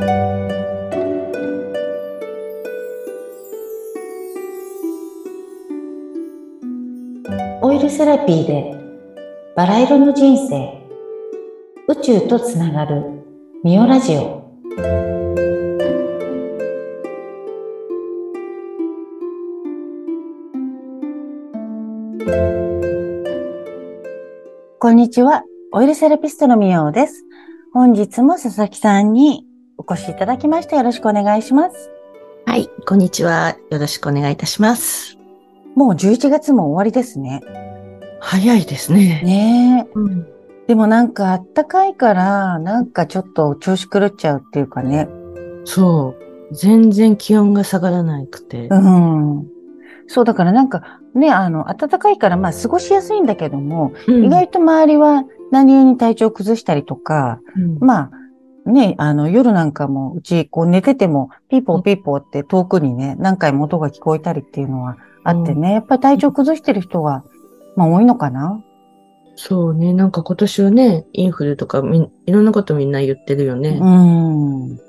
オイルセラピーでバラ色の人生。宇宙とつながるミオラジオ。こんにちは。オイルセラピストのミオです。本日も佐々木さんに越しいただきましてよろしくお願いしますはい、こんにちは。よろしくお願いいたします。もう11月も終わりですね早いですね。ねえうん、でもなんかあったかいから、なんかちょっと調子狂っちゃうっていうかね。そう。全然気温が下がらなくて。うん。そう、だからなんかね、あの、暖かいからまあ過ごしやすいんだけども、うん意外と周りは何気に体調崩したりとか、うんまあ、ね、あの、夜なんかも、うち、こう寝てても、ピーポーピーポーって遠くにね、何回も音が聞こえたりっていうのはあってね、やっぱり体調崩してる人が、まあ多いのかな？そうね。なんか今年はね、インフルとかみん、いろんなことみんな言ってるよね。うん。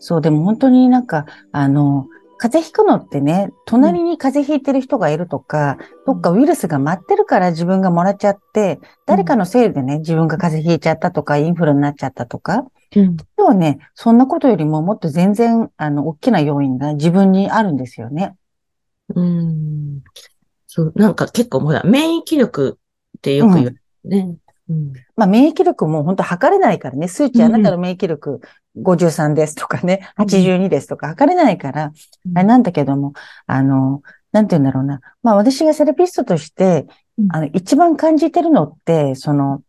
そう、でも本当になんか、あの、風邪ひくのってね、隣に風邪ひいてる人がいるとか、どっかウイルスが待ってるから自分がもらっちゃって、誰かのせいでね、自分が風邪ひいちゃったとか、インフルになっちゃったとか、うん。今日はね、そんなことよりももっと全然、あの、大きな要因が自分にあるんですよね。うん。そう、なんか結構ほら、免疫力ってよく言うね。うん。まあ、免疫力も本当測れないからね、数値あなたの免疫力53ですとかね、うん82ですとか測れないから、あれなんだけども、あの、なんて言うんだろうな。まあ私がセラピストとしてうん、あの、一番感じてるのって、その、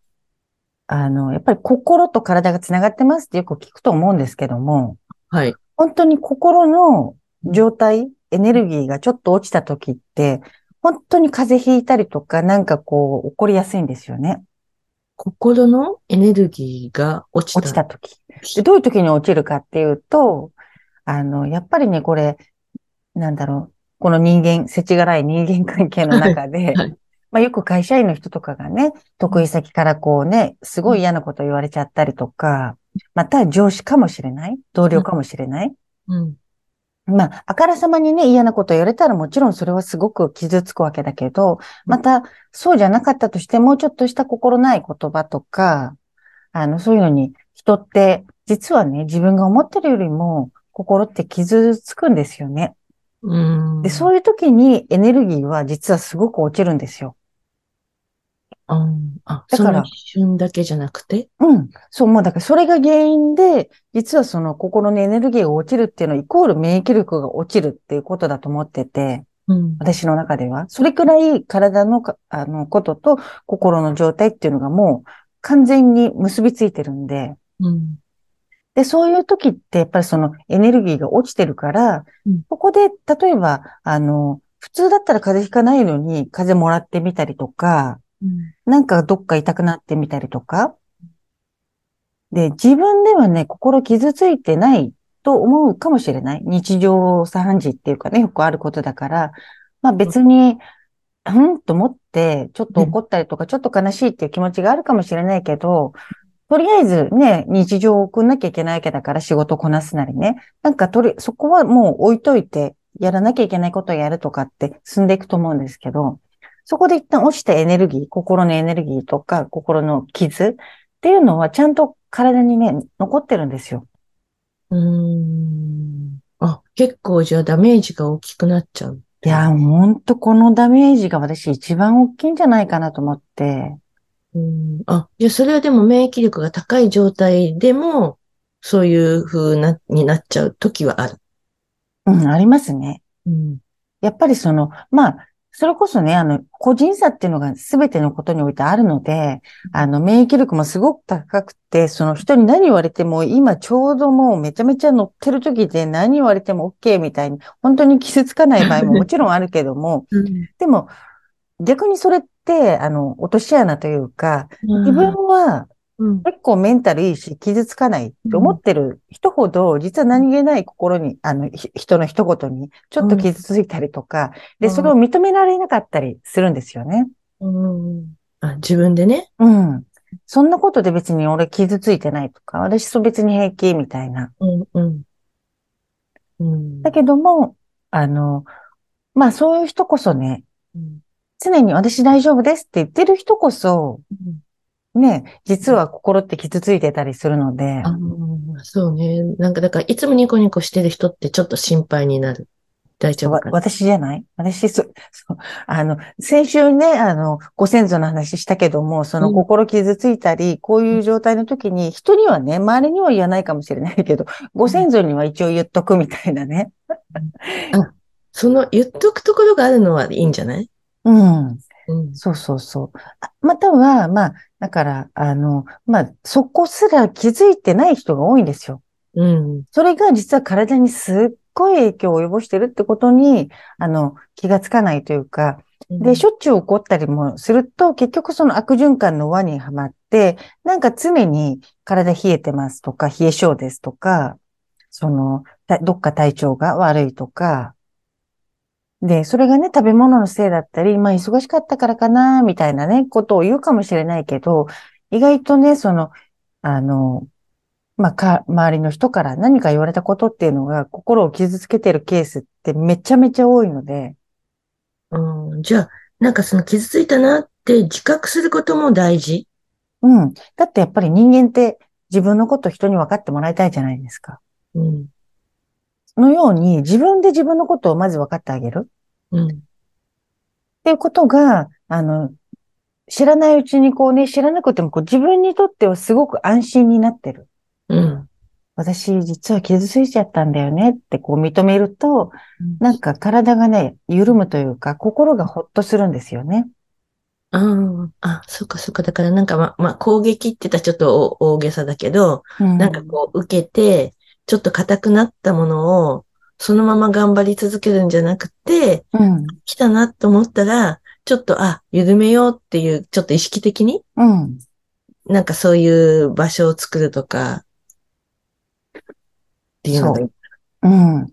あの、やっぱり心と体がつながってますってよく聞くと思うんですけども、はい。本当に心の状態、エネルギーがちょっと落ちた時って、本当に風邪ひいたりとか、なんかこう、起こりやすいんですよね。心のエネルギーが落ちた。落ちた時。で、どういう時に落ちるかっていうと、あの、やっぱりね、これ、なんだろう、この人間、世知辛い人間関係の中で、はいまあよく会社員の人とかがね、得意先からこうね、すごい嫌なこと言われちゃったりとか、また上司かもしれない、同僚かもしれない。うん。まあ、あからさまにね、嫌なこと言われたらもちろんそれはすごく傷つくわけだけど、また、そうじゃなかったとしても、ちょっとした心ない言葉とか、あの、そういうのに、人って、実はね、自分が思ってるよりも、心って傷つくんですよね。うん。で、そういう時にエネルギーは実はすごく落ちるんですよ。うんあ、だから一瞬だけじゃなくて？うん。そう、もうだからそれが原因で、実はその心のエネルギーが落ちるっていうのは、イコール免疫力が落ちるっていうことだと思ってて、うん。私の中では。それくらい体のか、あの、ことと心の状態っていうのがもう完全に結びついてるんで、うん。で、そういう時ってやっぱりそのエネルギーが落ちてるからうん、ここで、例えば、あの、普通だったら風邪ひかないのに風邪もらってみたりとか、うん。なんかどっか痛くなってみたりとか。で、自分ではね、心傷ついてないと思うかもしれない。日常茶飯事っていうかね、よくあることだから、まあ別に、うんと思って、ちょっと怒ったりとか、ちょっと悲しいっていう気持ちがあるかもしれないけど、とりあえずね、日常を送んなきゃいけないわけだから仕事こなすなりね。なんかとり、そこはもう置いといて、やらなきゃいけないことをやるとかって進んでいくと思うんですけど、そこで一旦落ちたエネルギー、心のエネルギーとか、心の傷っていうのはちゃんと体にね、残ってるんですよ。うーん。あ、結構じゃあダメージが大きくなっちゃう。いや、ほんとこのダメージが私一番大きいんじゃないかなと思って。うん。あ、じゃあそれはでも免疫力が高い状態でも、そういう風な、になっちゃう時はある。うん、ありますね。うん。やっぱりその、まあ、それこそね、あの、個人差っていうのが全てのことにおいてあるので、あの、免疫力もすごく高くて、その人に何言われても、今ちょうどもうめちゃめちゃ乗ってる時で何言われても OK みたいに、本当に傷つかない場合ももちろんあるけども、でも、逆にそれって、あの、落とし穴というか、自分はうん。結構メンタルいいし、傷つかないって思ってる人ほど、実は何気ない心に、あの、ひ人の一言に、ちょっと傷ついたりとか、で、うんそれを認められなかったりするんですよね。うん。あ、自分でね。うん。そんなことで別に俺傷ついてないとか、私と別に平気みたいな。うん、うん。うん。だけども、あの、まあそういう人こそね、うん常に私大丈夫ですって言ってる人こそ、ね、実は心って傷ついてたりするので、そうね。なんか、だから、いつもニコニコしてる人ってちょっと心配になる。大丈夫。私じゃない？私、そ、そう、あの、先週ね、あの、ご先祖の話したけども、そのうん心傷ついたり、こういう状態の時に、人にはね、周りには言わないかもしれないけど、ご先祖には一応言っとくみたいなね。その言っとくところがあるのはいいんじゃない？うん。うん。そうそうそう。あまたは、まあ、だから、あの、まあ、そこすら気づいてない人が多いんですよ。うん。それが実は体にすっごい影響を及ぼしてるってことに、あの、気がつかないというか、で、しょっちゅう起こったりもすると、結局その悪循環の輪にはまって、なんか常に体冷えてますとか、冷え性ですとか、その、たどっか体調が悪いとか、で、それがね、食べ物のせいだったり、まあ忙しかったからかな、みたいなね、ことを言うかもしれないけど、意外とね、その、あの、まあ、か、周りの人から何か言われたことっていうのが心を傷つけてるケースってめちゃめちゃ多いので、うん、じゃあ、なんかその傷ついたなって自覚することも大事？うん。だってやっぱり人間って自分のこと人に分かってもらいたいじゃないですか。うん。そのように自分で自分のことをまず分かってあげるっうん。ていうことが、あの、知らないうちにこうね、知らなくてもこう自分にとってはすごく安心になってる。うん。私実は傷ついちゃったんだよねってこう認めると、なんか体がね、緩むというか心がほっとするんですよね。ああ、あ、そっかそっか。だからなんかま、まあ、攻撃って言ったらちょっと大大げさだけど、うんなんかこう受けて、ちょっと硬くなったものを、そのまま頑張り続けるんじゃなくて、うん。来たなと思ったら、ちょっと、あ、緩めようっていう、ちょっと意識的に、うん。なんかそういう場所を作るとか、っていうのがいい。うん。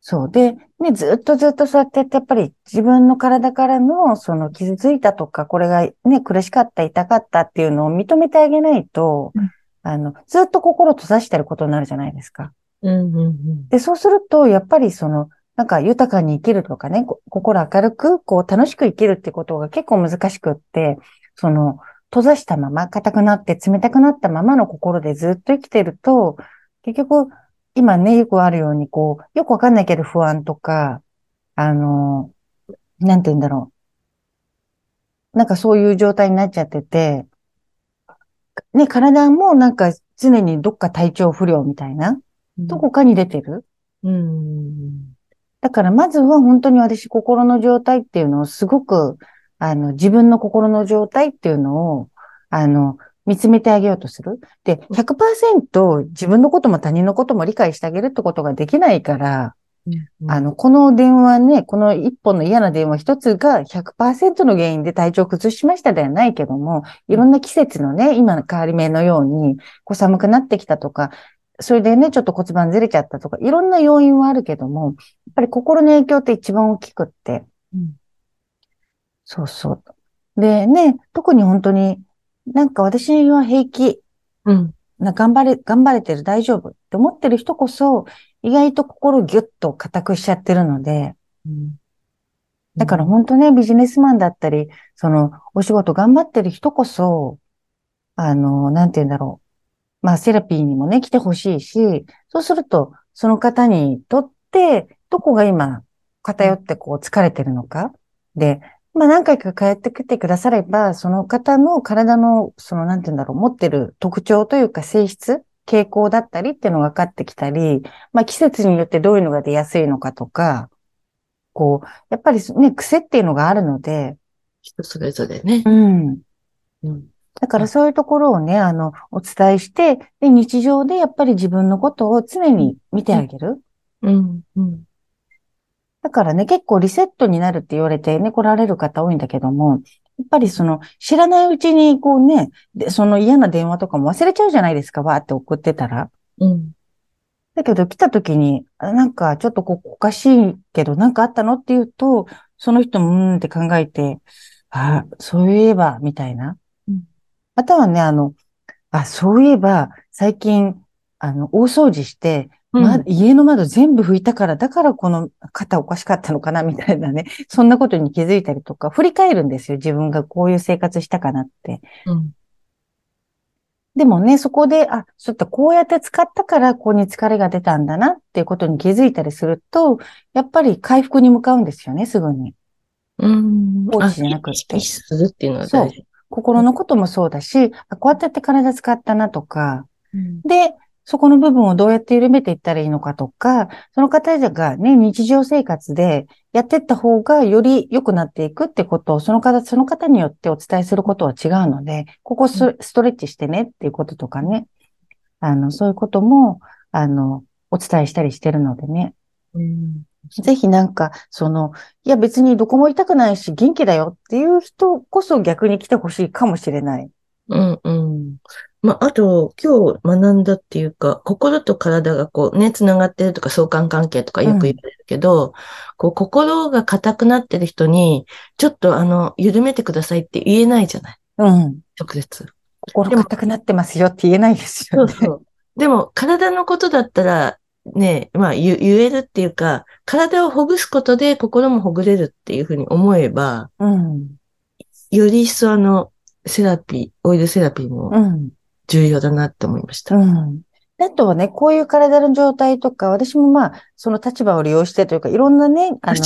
そう。で、ね、ずっとずっとそうやってやって、やっぱり自分の体からの、その傷ついたとか、これがね、苦しかった、痛かったっていうのを認めてあげないと、うんあの、ずっと心閉ざしてることになるじゃないですか。うんうんうん。で、そうすると、やっぱりその、なんか豊かに生きるとかね、こ心明るく、こう楽しく生きるってことが結構難しくって、その、閉ざしたまま、硬くなって冷たくなったままの心でずっと生きてると、結局、今ね、よくあるように、こう、よくわかんないけど不安とか、あの、なんて言うんだろう。なんかそういう状態になっちゃってて、ね、体もなんか常にどっか体調不良みたいな、どこかに出てる？うん。だからまずは本当に私心の状態っていうのをすごく、あの、自分の心の状態っていうのを、あの、見つめてあげようとする。で、100%自分のことも他人のことも理解してあげるってことができないから、あの、この電話ね、この一本の嫌な電話一つが100%の原因で体調を崩しましたではないけども、いろんな季節のね、今の変わり目のように、こう寒くなってきたとか、それでね、ちょっと骨盤ずれちゃったとか、いろんな要因はあるけども、やっぱり心の影響って一番大きくって。うんそうそう。でね、特に本当に、なんか私は平気、うん。な頑張れ、頑張れてる、大丈夫って思ってる人こそ、意外と心ギュッと固くしちゃってるので、うんだから本当ね、ビジネスマンだったり、その、お仕事頑張ってる人こそ、あの、なんて言うんだろう。まあ、セラピーにもね、来てほしいし、そうすると、その方にとって、どこが今、偏ってこう疲れてるのか。で、まあ何回か通ってきてくだされば、その方の体の、その、なんて言うんだろう、持ってる特徴というか性質、傾向だったりっていうのが分かってきたり、まあ季節によってどういうのが出やすいのかとか、こう、やっぱりね、癖っていうのがあるので、人それぞれね。うん。うん。だからそういうところをね、あの、お伝えして、で、日常でやっぱり自分のことを常に見てあげる。うん。うん。だからね、結構リセットになるって言われてね、来られる方多いんだけども、やっぱりその、知らないうちにこうね、で、その嫌な電話とかも忘れちゃうじゃないですか、わーって送ってたら。うん。だけど来た時に、あなんかちょっとここおかしいけど、なんかあったのって言うと、その人もうーんって考えて、あ、そういえば、みたいな。うんまたはね、あの、あ、そういえば、最近、あの、大掃除して、まうん家の窓全部拭いたから、だからこの肩おかしかったのかな、みたいなね。そんなことに気づいたりとか、振り返るんですよ。自分がこういう生活したかなって。うん。でもね、そこで、あ、ちょっとこうやって使ったから、ここに疲れが出たんだなっていうことに気づいたりすると、やっぱり回復に向かうんですよね、すぐに。うん。放置じゃなくってあ意識するっていうのは大事。心のこともそうだし、あこうやってやって体使ったなとか、うんで、そこの部分をどうやって緩めていったらいいのかとか、その方がね、日常生活でやっていった方がより良くなっていくってことを、その方、その方によってお伝えすることは違うので、ここスストレッチしてねっていうこととかね、あの、そういうことも、あの、お伝えしたりしてるのでね。うん。ぜひなんか、その、いや別にどこも痛くないし元気だよっていう人こそ逆に来てほしいかもしれない。うんうん。まあ、あと、今日学んだっていうか、心と体がこうね、つながってるとか相関関係とかよく言われるけど、こう、心が硬くなってる人に、ちょっとあの、緩めてくださいって言えないじゃない？うん。直接。心硬くなってますよって言えないですよね。そうそう。でも、体のことだったら、ね、まあ言、言えるっていうか、体をほぐすことで心もほぐれるっていうふうに思えば、うん。より一層あの、セラピー、オイルセラピーもうん。重要だなって思いました。うん。あとはね、こういう体の状態とか、私もまあ、その立場を利用してというか、いろんなね、あの、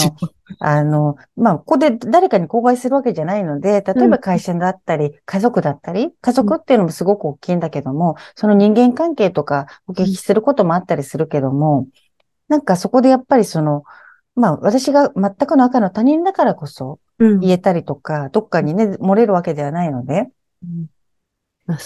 あの、まあ、ここで誰かに公害するわけじゃないので、例えば会社だったり、家族だったり、家族っていうのもすごく大きいんだけども、その人間関係とかお聞きすることもあったりするけども、なんかそこでやっぱりその、まあ、私が全くの赤の他人だからこそうん。言えたりとか、どっかにね、漏れるわけではないので、う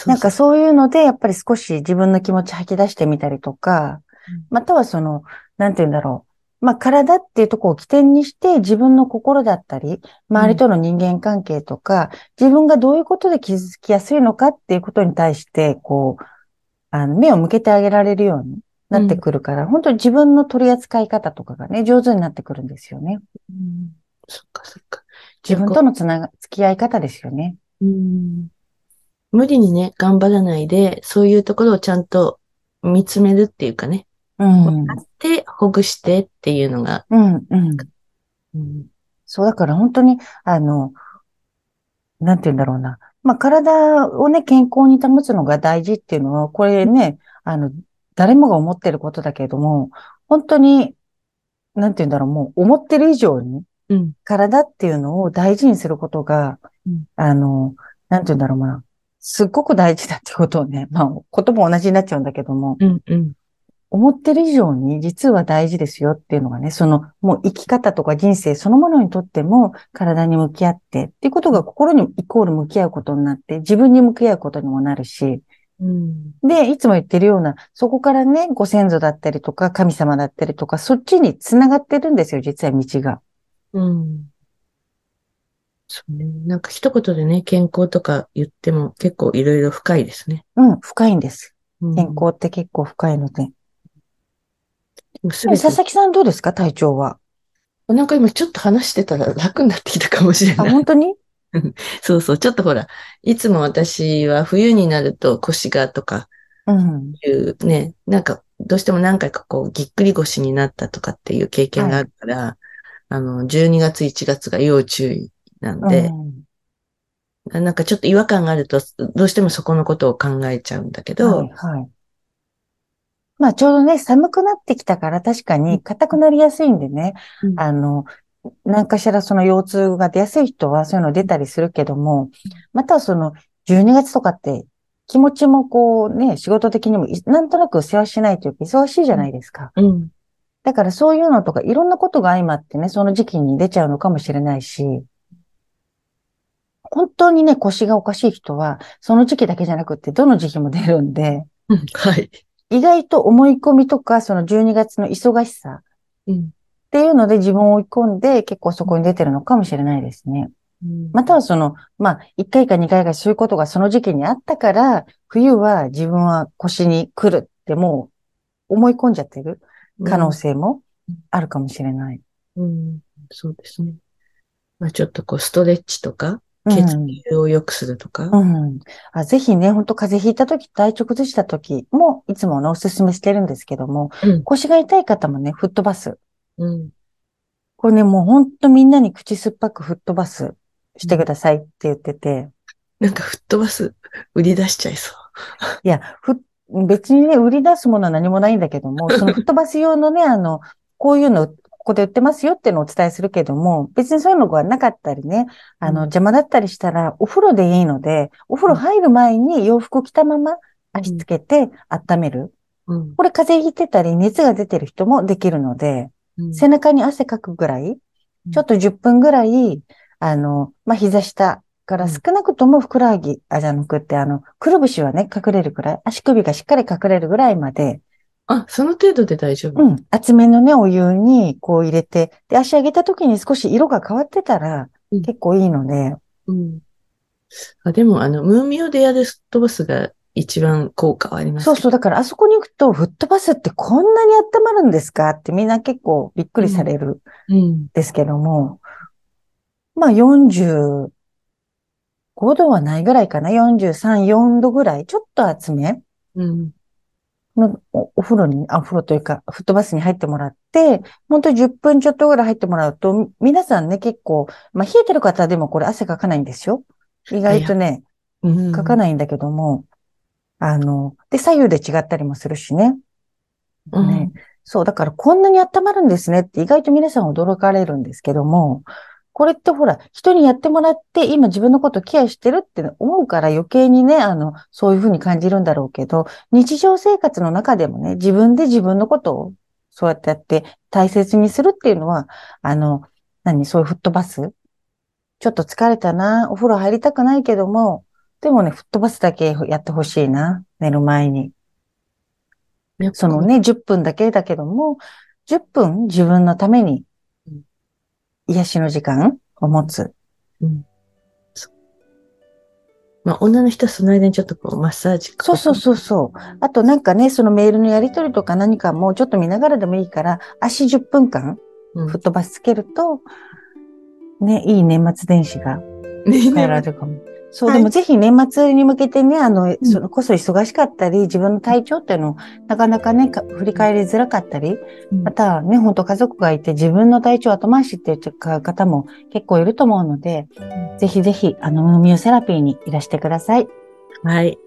なんかそういうので、やっぱり少し自分の気持ち吐き出してみたりとかうん、またはその、なんて言うんだろう。まあ、体っていうところを起点にして、自分の心だったり、周りとの人間関係とか、自分がどういうことで気づきやすいのかっていうことに対して、こう、あの、目を向けてあげられるようになってくるから、本当に自分の取り扱い方とかがね、上手になってくるんですよね。うんそっかそっか。自分とのつなが、付き合い方ですよね。うん無理にね、頑張らないで、そういうところをちゃんと見つめるっていうかね、うん。で、ほぐしてっていうのが、うん、うん。うんそう、だから本当に、あの、なんて言うんだろうな。まあ、体をね、健康に保つのが大事っていうのは、これね、あの、誰もが思ってることだけれども、本当に、なんて言うんだろう、もう思ってる以上に、うん体っていうのを大事にすることが、うんあの、なんて言うんだろうな。すっごく大事だってことをね、まあ、言葉同じになっちゃうんだけども、うん、うん、思ってる以上に実は大事ですよっていうのがね、そのもう生き方とか人生そのものにとっても体に向き合ってっていうことが心にイコール向き合うことになって自分に向き合うことにもなるし、うん、で、いつも言ってるような、そこからね、ご先祖だったりとか神様だったりとか、そっちに繋がってるんですよ、実は道が。うん。そうね。なんか一言でね、健康とか言っても結構いろいろ深いですね。うん、深いんです。うん健康って結構深いので。すべて佐々木さんどうですか？体調は。なんか今ちょっと話してたら楽になってきたかもしれあ、ない。本当に？そうそう。ちょっとほら、いつも私は冬になると腰がとかうん。いうね、なんかどうしても何回かこうぎっくり腰になったとかっていう経験があるから、あの、12月1月が要注意なんで、うん。なんかちょっと違和感があると、どうしてもそこのことを考えちゃうんだけど、はい、はい。まあ、ちょうどね、寒くなってきたから確かに硬くなりやすいんでね、うん。あの、何かしらその腰痛が出やすい人はそういうの出たりするけども、またはその12月とかって気持ちもこうね、仕事的にもいなんとなく世話しないというか忙しいじゃないですか。うん、だからそういうのとかいろんなことが相まってね、その時期に出ちゃうのかもしれないし、本当にね、腰がおかしい人は、その時期だけじゃなくってどの時期も出るんで、うんはい。意外と思い込みとか、その12月の忙しさうんっていうので自分を追い込んで結構そこに出てるのかもしれないですね。またはその、まあ、1回か2回かそういうことがその時期にあったから、冬は自分は腰に来るってもう思い込んじゃってる可能性もあるかもしれない。うん、そうですね。まあちょっとこうストレッチとか、血流を良くするとか？うん。あぜひね、本当風邪ひいた時、体調崩した時も、いつもね、おすすめしてるんですけども、うん、腰が痛い方もね、吹っ飛ばす。うん。これね、もう本当みんなに口酸っぱく吹っ飛ばすしてくださいって言ってて。なんか吹っ飛ばす、売り出しちゃいそう。いや、ふ、別にね、売り出すものは何もないんだけども、その吹っ飛ばす用のね、あの、こういうのここで売ってますよっていうのをお伝えするけども、別にそういうのがなかったりね、あの、邪魔だったりしたら、お風呂でいいので、お風呂入る前に洋服着たまま足つけて温める。うん、これ風邪ひいてたり熱が出てる人もできるので、うん、背中に汗かくぐらい、ちょっと10分ぐらい、あの、まあ、膝下から少なくともふくらはぎ、あ、じゃなくて、あの、くるぶしはね、隠れるくらい、足首がしっかり隠れるぐらいまで、あ、その程度で大丈夫うん。厚めのね、お湯にこう入れて、で、足上げた時に少し色が変わってたら、結構いいので。うん。あでも、あの、ムーミオでやる飛ばすが一番効果はありますそうそう。だからあそこに行くと、吹っ飛ばすってこんなに温まるんですか？ってみんな結構びっくりされるんですけども、うん、まあ45度はないぐらいかな。43、4度ぐらい。ちょっと厚め。うん。のお風呂に、あ、お風呂というか、フットバスに入ってもらって、本当に10分ちょっとぐらい入ってもらうと、皆さんね、結構、まあ、冷えてる方でもこれ汗かかないんですよ。意外とね、かかないんだけども、あの、で、左右で違ったりもするしね。ね、うん、そう、だからこんなに温まるんですねって意外と皆さん驚かれるんですけども、これってほら、人にやってもらって、今自分のことケアしてるって思うから余計にね、あの、そういうふうに感じるんだろうけど、日常生活の中でもね、自分で自分のことをそうやってやって大切にするっていうのは、あの、何、そういう吹っ飛ばす？ちょっと疲れたな、お風呂入りたくないけども、でもね、吹っ飛ばすだけやってほしいな、寝る前に。そのね、10分だけだけども、10分自分のために癒しの時間を持つ。うん。まあ、女の人はその間にちょっとこう、マッサージそうそうそうそう。あとなんかね、そのメールのやり取りとか何かもちょっと見ながらでもいいから、足10分間、吹っ飛ばしつけると、うん、ね、いい年末年始が変えられるかも。そう、はい、でもぜひ年末に向けてね、あの、そのこそ忙しかったり、自分の体調っていうのをなかなかね、振り返りづらかったり、またね、本当家族がいて自分の体調後回しっていう方も結構いると思うので、ぜひぜひ、あの、ミューセラピーにいらしてください。はい。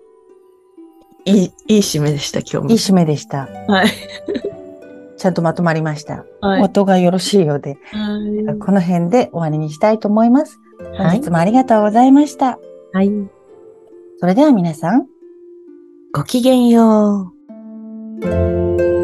いい、いい締めでした、今日も。いい締めでした。はい。ちゃんとまとまりました。はい、音がよろしいようで、はい、この辺で終わりにしたいと思います。本日もありがとうございました。はい。それでは皆さん、ごきげんよう。